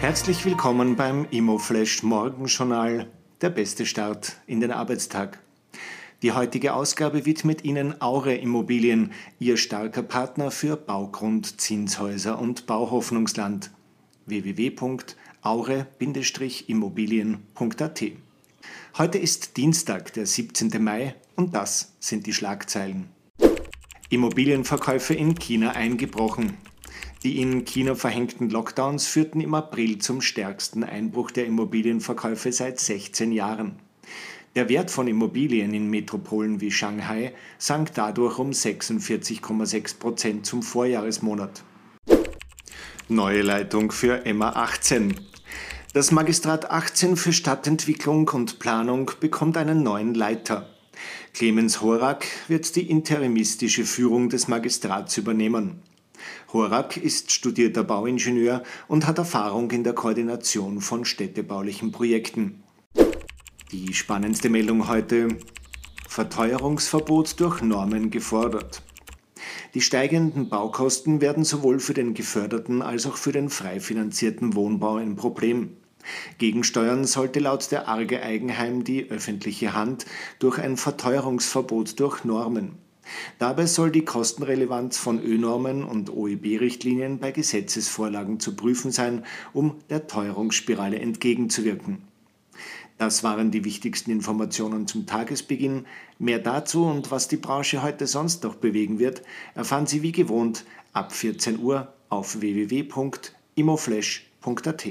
Herzlich willkommen beim Immoflash Morgenjournal, der beste Start in den Arbeitstag. Die heutige Ausgabe widmet Ihnen Aure Immobilien, Ihr starker Partner für Baugrund, Zinshäuser und Bauhoffnungsland. www.aure-immobilien.at Heute ist Dienstag, der 17. Mai und das sind die Schlagzeilen. Immobilienverkäufe in China eingebrochen. Die in China verhängten Lockdowns führten im April zum stärksten Einbruch der Immobilienverkäufe seit 16 Jahren. Der Wert von Immobilien in Metropolen wie Shanghai sank dadurch um 46,6 Prozent zum Vorjahresmonat. Neue Leitung für MA 18. Das Magistrat 18 für Stadtentwicklung und Planung bekommt einen neuen Leiter. Clemens Horak wird die interimistische Führung des Magistrats übernehmen. Horak ist studierter Bauingenieur und hat Erfahrung in der Koordination von städtebaulichen Projekten. Die spannendste Meldung heute. Verteuerungsverbot durch Normen gefordert. Die steigenden Baukosten werden sowohl für den geförderten als auch für den frei finanzierten Wohnbau ein Problem. Gegensteuern sollte laut der Arge Eigenheim die öffentliche Hand durch ein Verteuerungsverbot durch Normen. Dabei soll die Kostenrelevanz von Ö-Normen und OEB-Richtlinien bei Gesetzesvorlagen zu prüfen sein, um der Teuerungsspirale entgegenzuwirken. Das waren die wichtigsten Informationen zum Tagesbeginn. Mehr dazu und was die Branche heute sonst noch bewegen wird, erfahren Sie wie gewohnt ab 14 Uhr auf www.imoflash.at.